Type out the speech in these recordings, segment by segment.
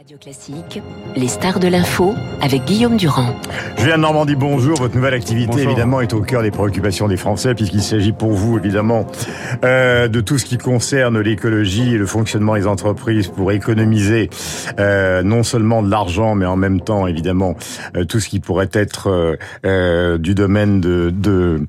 Radio Classique, les stars de l'info avec Guillaume Durand. Julien Normandie, bonjour. Votre nouvelle activité, évidemment, est au cœur des préoccupations des Français, puisqu'il s'agit pour vous, évidemment, euh, de tout ce qui concerne l'écologie et le fonctionnement des entreprises pour économiser euh, non seulement de l'argent, mais en même temps, évidemment, euh, tout ce qui pourrait être euh, euh, du domaine de, de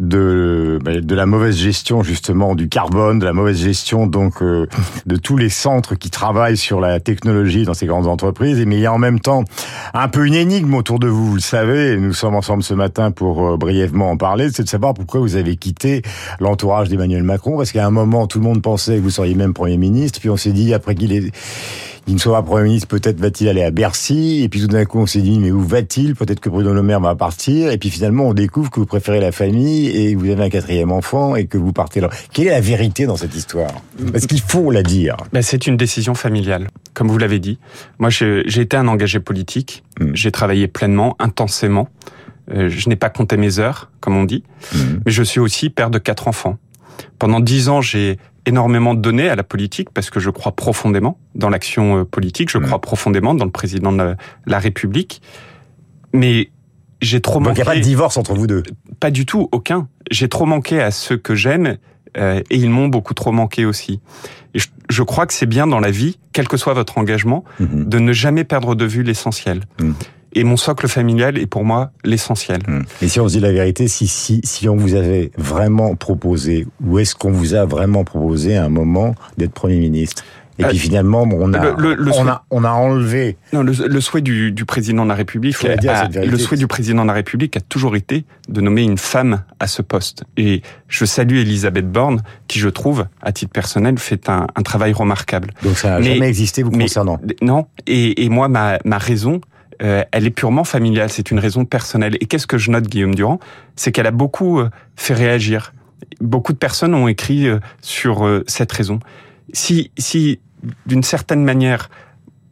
de, ben, de la mauvaise gestion justement du carbone, de la mauvaise gestion donc euh, de tous les centres qui travaillent sur la technologie dans ces grandes entreprises. Mais il y a en même temps un peu une énigme autour de vous, vous le savez. Nous sommes ensemble ce matin pour euh, brièvement en parler. C'est de savoir pourquoi vous avez quitté l'entourage d'Emmanuel Macron, parce qu'à un moment tout le monde pensait que vous seriez même Premier ministre, puis on s'est dit après qu'il est il ne sera Premier ministre, peut-être va-t-il aller à Bercy. Et puis tout d'un coup, on s'est dit, mais où va-t-il? Peut-être que Bruno Le Maire va partir. Et puis finalement, on découvre que vous préférez la famille et que vous avez un quatrième enfant et que vous partez là. Quelle est la vérité dans cette histoire? Parce qu'il faut la dire? Ben, c'est une décision familiale, comme vous l'avez dit. Moi, j'ai été un engagé politique. Mm. J'ai travaillé pleinement, intensément. Euh, je n'ai pas compté mes heures, comme on dit. Mm. Mais je suis aussi père de quatre enfants. Pendant dix ans, j'ai énormément donné à la politique parce que je crois profondément dans l'action euh, politique, je mmh. crois profondément dans le président de la, République. Mais j'ai trop manqué. Donc il n'y a pas de divorce entre vous deux? Pas du tout, aucun. J'ai trop manqué à ceux que j'aime euh, et ils m'ont beaucoup trop manqué aussi. Et je, crois que c'est bien dans la vie, quel que soit votre engagement, mmh. de ne jamais perdre de vue l'essentiel. Mmh. Et mon socle familial est pour moi l'essentiel. Hmm. Et si on se dit la vérité, si, si, si on vous avait vraiment proposé, ou est-ce qu'on vous a vraiment proposé à un moment d'être Premier ministre? Et puis euh, finalement, on a, le, le, on, a on a enlevé. Non, le, souhait du, du, président de la République, a, le souhait du président de la République a toujours été de nommer une femme à ce poste. Et je salue Elisabeth Borne, qui je trouve, à titre personnel, fait un, un travail remarquable. Donc ça n'a jamais existé vous concernant. Non. Et, et moi, ma, ma raison, euh, elle est purement familiale, c'est une raison personnelle. Et qu'est-ce que je note, Guillaume Durand? C'est qu'elle a beaucoup euh, fait réagir. Beaucoup de personnes ont écrit euh, sur cette raison. Si, si d'une certaine manière,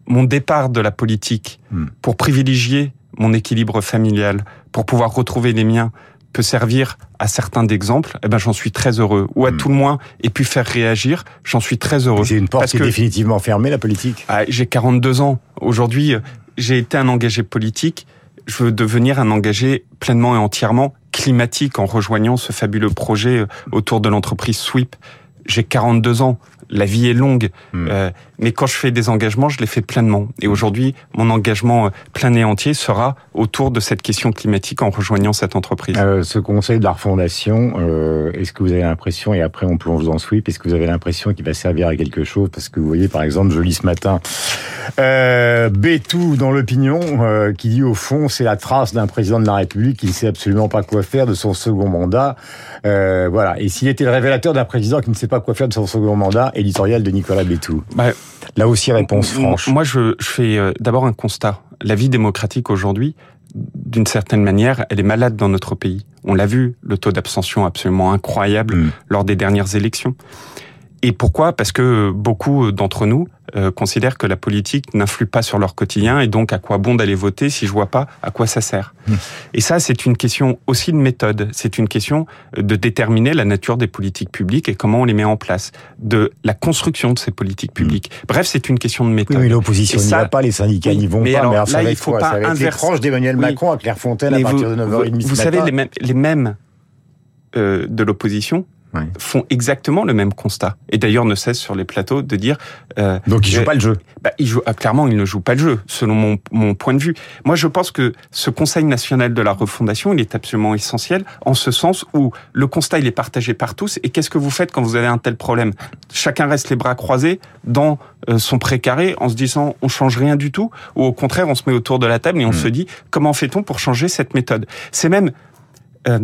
mon départ de la politique hmm. pour privilégier mon équilibre familial, pour pouvoir retrouver les miens, peut servir à certains d'exemples, eh ben j'en suis très heureux. Ou à hmm. tout le moins, et puis faire réagir, j'en suis très heureux. C'est une porte qui est définitivement fermée, la politique. Ah, j'ai 42 ans. Aujourd'hui, j'ai été un engagé politique, je veux devenir un engagé pleinement et entièrement climatique en rejoignant ce fabuleux projet euh, autour de l'entreprise Sweep. J'ai 42 ans la vie est longue, hmm. euh, mais quand je fais des engagements, je les fais pleinement. Et aujourd'hui, mon engagement euh, plein et entier sera autour de cette question climatique en rejoignant cette entreprise. Euh, ce conseil de la refondation, euh, est-ce que vous avez l'impression, et après on plonge dans Sweep, est-ce que vous avez l'impression qu'il va servir à quelque chose? Parce que vous voyez, par exemple, je lis ce matin euh, Bétou dans l'opinion, qui dit au fond, c'est la trace d'un président de la République qui ne sait absolument pas quoi faire de son second mandat. voilà. Et s'il était le révélateur d'un président qui ne sait pas quoi faire de son second mandat, éditorial de Nicolas Bétou. Bah, Là aussi, réponse franche. Moi, je, je fais euh, d'abord un constat. La vie démocratique aujourd'hui, d'une certaine manière, elle est malade dans notre pays. On l'a vu, le taux d'abstention absolument incroyable mm. lors des dernières élections. Et pourquoi? Parce que beaucoup d'entre nous euh, considèrent que la politique n'influe pas sur leur quotidien et donc à quoi bon d'aller voter si je vois pas à quoi ça sert? Mmh. Et ça, c'est une question aussi de méthode. C'est une question de déterminer la nature des politiques publiques et comment on les met en place, de la construction de ces politiques mmh. publiques. Bref, c'est une question de méthode. Oui, mais l'opposition n'y va pas, les syndicats n'y vont pas. Alors, mais alors, là, il faut quoi? pas inverser. d'Emmanuel Macron à Clairefontaine à partir de 9h30 Vous, vous savez, les mêmes, les mêmes euh, de l'opposition font exactement le même constat. Et d'ailleurs ne cessent sur les plateaux de dire... Euh, Donc ils jouent pas le jeu bah, ils jouent, ah, Clairement, ils ne jouent pas le jeu, selon mon, mon, point de vue. Moi, je pense que ce Conseil national de la refondation, il est absolument essentiel, en ce sens où le constat, il est partagé par tous. Et qu'est-ce que vous faites quand vous avez un tel problème? Chacun reste les bras croisés dans euh, son précaré en se disant on change rien du tout, ou au contraire, on se met autour de la table et on hmm. se dit comment fait-on pour changer cette méthode? C'est même... Euh,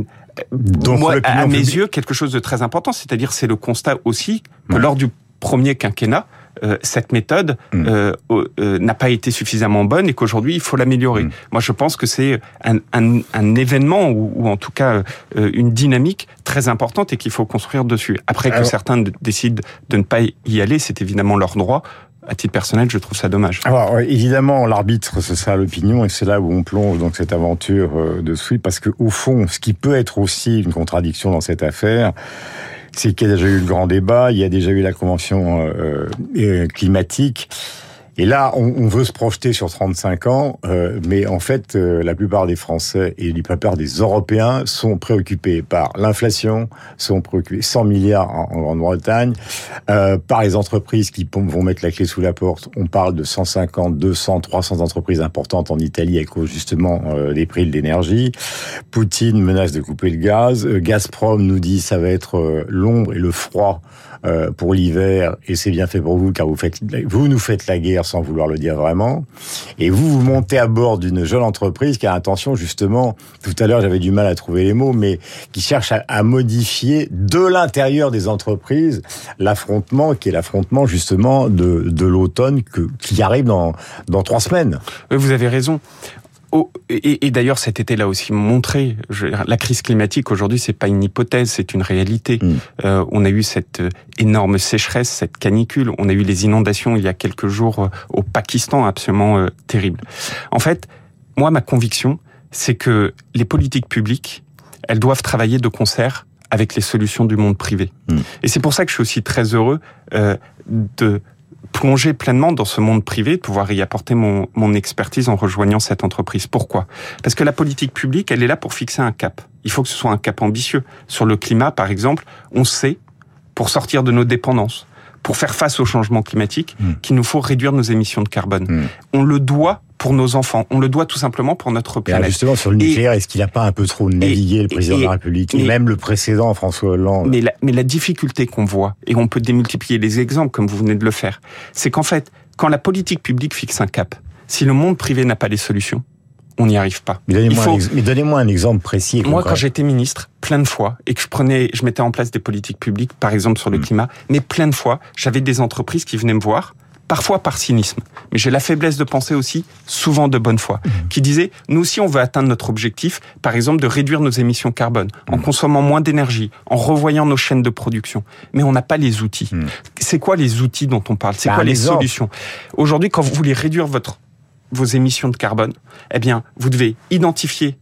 donc, moi, à mes yeux, quelque chose de très important, c'est-à-dire c'est le constat aussi que lors du premier quinquennat, euh, cette méthode mm. euh, euh, n'a pas été suffisamment bonne et qu'aujourd'hui il faut l'améliorer. Mm. Moi, je pense que c'est un, un, un, événement ou, ou, en tout cas euh, une dynamique très importante et qu'il faut construire dessus. Après que certains décident de ne pas y aller, c'est évidemment leur droit à titre personnel, je trouve ça dommage. Alors évidemment, l'arbitre, ce sera l'opinion, et c'est là où on plonge dans cette aventure euh, de sweep, parce que au fond, ce qui peut être aussi une contradiction dans cette affaire, c'est qu'il y a déjà eu le grand débat, il y a déjà eu la convention euh, euh, climatique. Et là, on, veut se projeter sur 35 ans, euh, mais en fait, euh, la plupart des Français et la plupart des Européens sont préoccupés par l'inflation, sont préoccupés 100 milliards en, Grande-Bretagne, euh, par les entreprises qui vont mettre la clé sous la porte. On parle de 150, 200, 300 entreprises importantes en Italie à cause justement des prix de l'énergie. Poutine menace de couper le gaz. Gazprom nous dit ça va être l'ombre et le froid euh, pour l'hiver, et c'est bien fait pour vous, car vous, faites, vous nous faites la guerre sans vouloir le dire vraiment, et vous, vous montez à bord d'une jeune entreprise qui a intention, justement, tout à l'heure j'avais du mal à trouver les mots, mais qui cherche à, modifier de l'intérieur des entreprises l'affrontement, qui est l'affrontement, justement, de, de l'automne qui arrive dans, dans trois semaines. Vous avez raison. Oh, et, d'ailleurs, cet été-là aussi montré, la crise climatique aujourd'hui, c'est pas une hypothèse, c'est une réalité. Mm. Euh, on a eu cette euh, énorme sécheresse, cette canicule. On a eu les inondations il y a quelques jours euh, au Pakistan, absolument euh, terrible. En fait, moi, ma conviction, c'est que les politiques publiques, elles doivent travailler de concert avec les solutions du monde privé. Mm. Et c'est pour ça que je suis aussi très heureux euh, de plonger pleinement dans ce monde privé, de pouvoir y apporter mon, mon expertise en rejoignant cette entreprise. Pourquoi? Parce que la politique publique, elle est là pour fixer un cap. Il faut que ce soit un cap ambitieux. Sur le climat, par exemple, on sait, pour sortir de nos dépendances, pour faire face au changement climatique, hmm. qu'il nous faut réduire nos émissions de carbone. Hmm. On le doit pour nos enfants. On le doit tout simplement pour notre planète. justement, sur le nucléaire, est-ce qu'il n'a pas un peu trop navigué, le président de la République, et même le précédent, François Hollande mais la, mais la difficulté qu'on voit, et on peut démultiplier les exemples comme vous venez de le faire, c'est qu'en fait, quand la politique publique fixe un cap, si le monde privé n'a pas les solutions, on n'y arrive pas. Mais donnez-moi un, exemple précis. Moi, quand j'étais ministre, plein de fois, et que je prenais, je mettais en place des politiques publiques, par exemple sur le hmm. climat, mais plein de fois, j'avais des entreprises qui venaient me voir, parfois par cynisme, mais j'ai la faiblesse de penser aussi, souvent de bonne foi, hmm. qui disaient, nous aussi on veut atteindre notre objectif, par exemple de réduire nos émissions carbone, en hmm. consommant moins d'énergie, en revoyant nos chaînes de production. Mais on n'a pas les outils. C'est quoi les outils dont on parle? C'est bah, quoi les solutions? Aujourd'hui, quand vous voulez réduire votre vos émissions de carbone, eh bien, vous devez identifier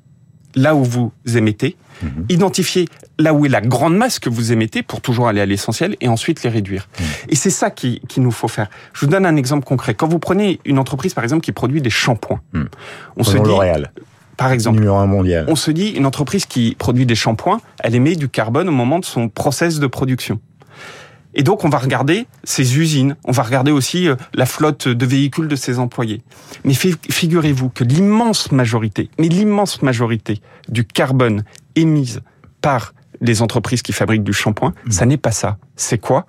là où vous émettez, mhm. identifier là où est la grande masse que vous émettez pour toujours aller à l'essentiel et ensuite les réduire. Mhm. Et c'est ça qu'il qui nous faut faire. Je vous donne un exemple concret. Quand vous prenez une entreprise, par exemple, qui produit des shampoings, mhm. on se dit... L'Oréal. Par exemple, Numéro un mondial. on se dit, une entreprise qui produit des shampoings, elle émet du carbone au moment de son process de production. Et donc, on va regarder ces usines, on va regarder aussi euh, la flotte de véhicules de ses employés. Mais figurez-vous que l'immense majorité, mais l'immense majorité du carbone émise par les entreprises qui fabriquent du shampoing, mmh. ça n'est pas ça. C'est quoi?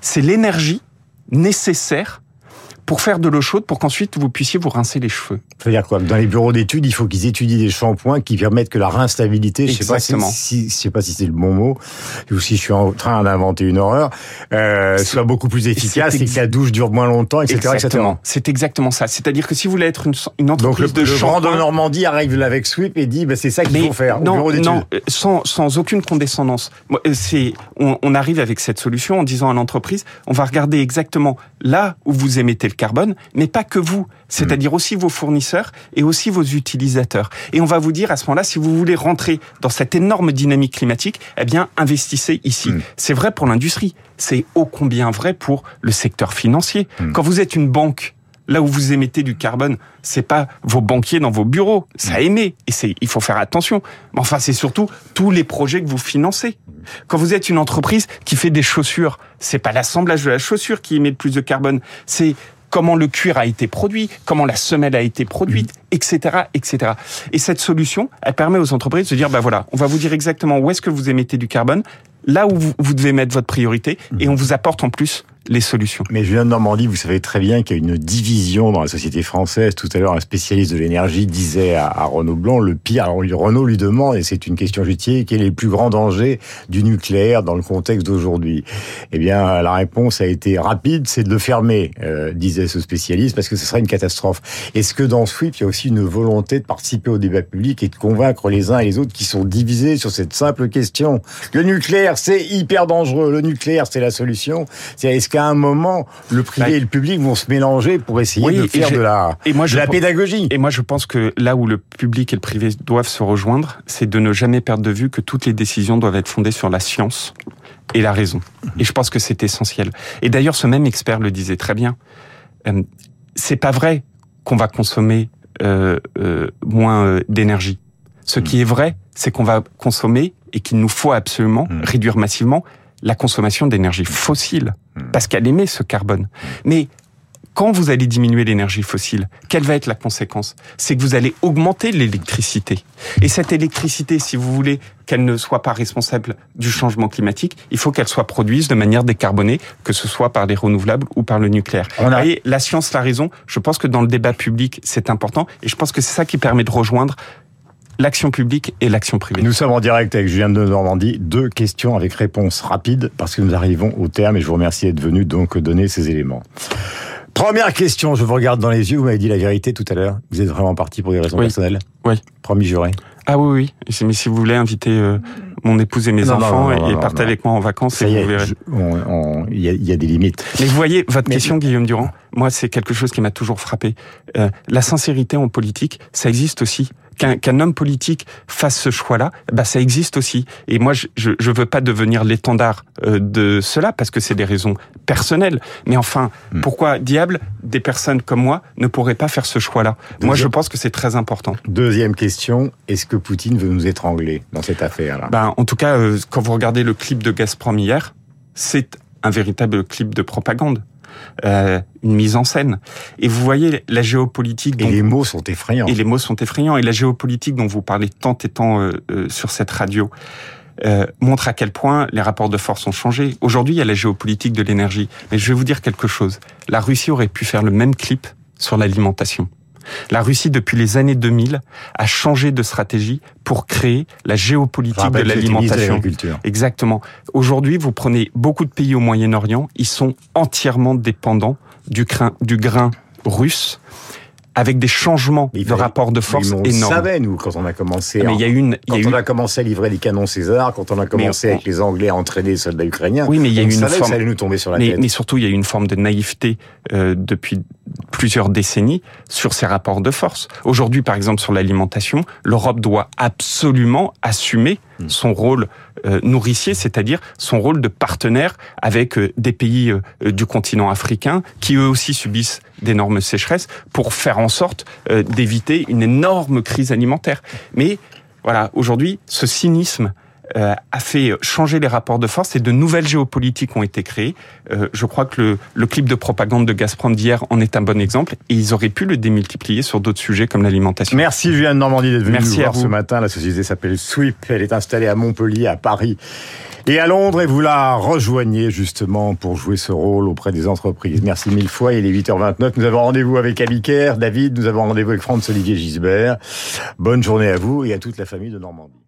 C'est l'énergie nécessaire pour faire de l'eau chaude pour qu'ensuite vous puissiez vous rincer les cheveux. C'est-à-dire quoi? Dans les bureaux d'études, il faut qu'ils étudient des shampoings qui permettent que la rinstabilité, je sais pas si, je sais pas si c'est le bon mot, ou si je suis en train d'inventer une horreur, euh, soit beaucoup plus efficace et que la douche dure moins longtemps, etc. Exactement. C'est exactement ça. C'est-à-dire que si vous voulez être une, une entreprise Donc le, de le grand de Normandie arrive avec Sweep et dit, bah, c'est ça qu'il faut faire. Non, non, euh, sans, sans aucune condescendance. Euh, c'est, on, on arrive avec cette solution en disant à l'entreprise, on va regarder exactement là où vous émettez le carbone, mais pas que vous, c'est-à-dire aussi vos fournisseurs et aussi vos utilisateurs. Et on va vous dire à ce moment-là, si vous voulez rentrer dans cette énorme dynamique climatique, eh bien, investissez ici. Hmm. C'est vrai pour l'industrie, c'est ô combien vrai pour le secteur financier. Hmm. Quand vous êtes une banque, là où vous émettez du carbone, c'est pas vos banquiers dans vos bureaux, ça hmm. émet et c'est il faut faire attention. Mais enfin, c'est surtout tous les projets que vous financez. Quand vous êtes une entreprise qui fait des chaussures, c'est pas l'assemblage de la chaussure qui émet le plus de carbone, c'est comment le cuir a été produit, comment la semelle a été produite, etc., mmh. etc. Et cette solution, elle permet aux entreprises de dire, bah voilà, on va vous dire exactement où est-ce que vous émettez du carbone, là où vous, devez mettre votre priorité, et mmh. on vous apporte en plus les solutions. Mais Julien de Normandie, vous savez très bien qu'il y a une division dans la société française. Tout à l'heure, un spécialiste de l'énergie disait à, Renaud Blanc, le pire, alors Renaud lui demande, et c'est une question justifiée, quel est le plus grand danger du nucléaire dans le contexte d'aujourd'hui? Eh bien, la réponse a été rapide, c'est de le fermer, euh, disait ce spécialiste, parce que ce serait une catastrophe. Est-ce que dans ce il y a aussi une volonté de participer au débat public et de convaincre les uns et les autres qui sont divisés sur cette simple question? Le nucléaire, c'est hyper dangereux, le nucléaire, c'est la solution. Est-ce qu'à un moment, le privé bah, et le public vont se mélanger pour essayer de faire de la, et moi, la pédagogie. Et moi, je pense que là où le public et le privé doivent se rejoindre, c'est de ne jamais perdre de vue que toutes les décisions doivent être fondées sur la science et la raison. Et je pense que c'est essentiel. Et d'ailleurs, ce même expert le disait très bien. Euh, c'est pas vrai qu'on va consommer euh, euh, moins euh, d'énergie. Ce qui est vrai, c'est qu'on va consommer et qu'il nous faut absolument Mm. réduire massivement la consommation d'énergie fossile, Mm. parce qu'elle émet ce carbone. Mais quand vous allez diminuer l'énergie fossile, quelle va être la conséquence? C'est que vous allez augmenter l'électricité. Et cette électricité, si vous voulez qu'elle ne soit pas responsable du changement climatique, il faut qu'elle soit produite de manière décarbonée, que ce soit par les renouvelables ou par le nucléaire. On a- voyez, la science, la raison, je pense que dans le débat public, c'est important, et je pense que c'est ça qui permet de rejoindre l'action publique et l'action privée. Nous sommes en direct avec Julien de Normandie. Deux questions avec réponse rapide parce que nous arrivons au terme et je vous remercie d'être venu donc donner ces éléments. Première question, je vous regarde dans les yeux, vous m'avez dit la vérité tout à l'heure. Vous êtes vraiment parti pour des raisons Oui. personnelles Oui. Promis juré. Ah oui, oui. Mais si vous voulez inviter euh, mon épouse et mes Non, enfants non, non, et partez avec moi en vacances, et vous est, il y, a- il y a des limites. Mais vous voyez, votre Mais- question, Guillaume Durand, moi, c'est quelque chose qui m'a toujours frappé. Euh, la sincérité en politique, ça existe aussi. Qu'un homme politique fasse ce choix-là, bah, ça existe aussi. Et moi, je, je, je veux pas devenir l'étendard euh, de cela parce que c'est des raisons personnelles. Mais enfin, Hmm. pourquoi diable des personnes comme moi ne pourraient pas faire ce choix-là? Moi, je pense que c'est très important. Deuxième question, est-ce que Poutine veut nous étrangler dans cette affaire-là? Ben, en tout cas, euh, quand vous regardez le clip de Gazprom hier, c'est un véritable clip de propagande, euh, une mise en scène. Et vous voyez la géopolitique Et dont les mots sont effrayants. et les mots sont effrayants. Et la géopolitique dont vous parlez tant et tant euh, euh, sur cette radio euh, montre à quel point les rapports de force ont changé. Aujourd'hui, il y a la géopolitique de l'énergie. Mais je vais vous dire quelque chose. La Russie aurait pu faire le même clip sur l'alimentation. La Russie, depuis les années 2000, a changé de stratégie pour créer la géopolitique de l'alimentation. Exactement. Aujourd'hui, vous prenez beaucoup de pays au Moyen-Orient, ils sont entièrement dépendants du grain, du grain russe, avec des changements Mais de fallait- rapport de force Mais on énormes. savait, nous, quand on a commencé. Mais il y a une, Quand y a on a commencé à livrer des canons César, quand on a commencé on- avec les Anglais à entraîner les soldats ukrainiens, Oui, mais il y a eu une forme- ça allait nous tomber sur la mais, tête. mais surtout, il y a eu une forme de naïveté euh, depuis plusieurs décennies sur ces rapports de force. Aujourd'hui, par exemple, sur l'alimentation, l'Europe doit absolument assumer. Son rôle euh, nourricier, c'est-à-dire son rôle de partenaire avec euh, des pays euh, du continent africain qui eux aussi subissent d'énormes sécheresses pour faire en sorte d'éviter une énorme crise alimentaire. Mais voilà, aujourd'hui, ce cynisme euh, a fait changer les rapports de force et de nouvelles géopolitiques ont été créées. Euh, je crois que le, le clip de propagande de Gazprom d'hier en est un bon exemple et ils auraient pu le démultiplier sur d'autres sujets comme l'alimentation. Merci Julien de Normandie d'être venu Merci nous à voir vous. ce matin. La société s'appelle Sweep. Elle est installée à Montpellier, à Paris et à Londres et vous la rejoignez justement pour jouer ce rôle auprès des entreprises. Merci mille fois. Il est 8h29. Nous avons rendez-vous avec Abiker, David. Nous avons rendez-vous avec Franz-Olivier Gisbert. Bonne journée à vous et à toute la famille de Normandie.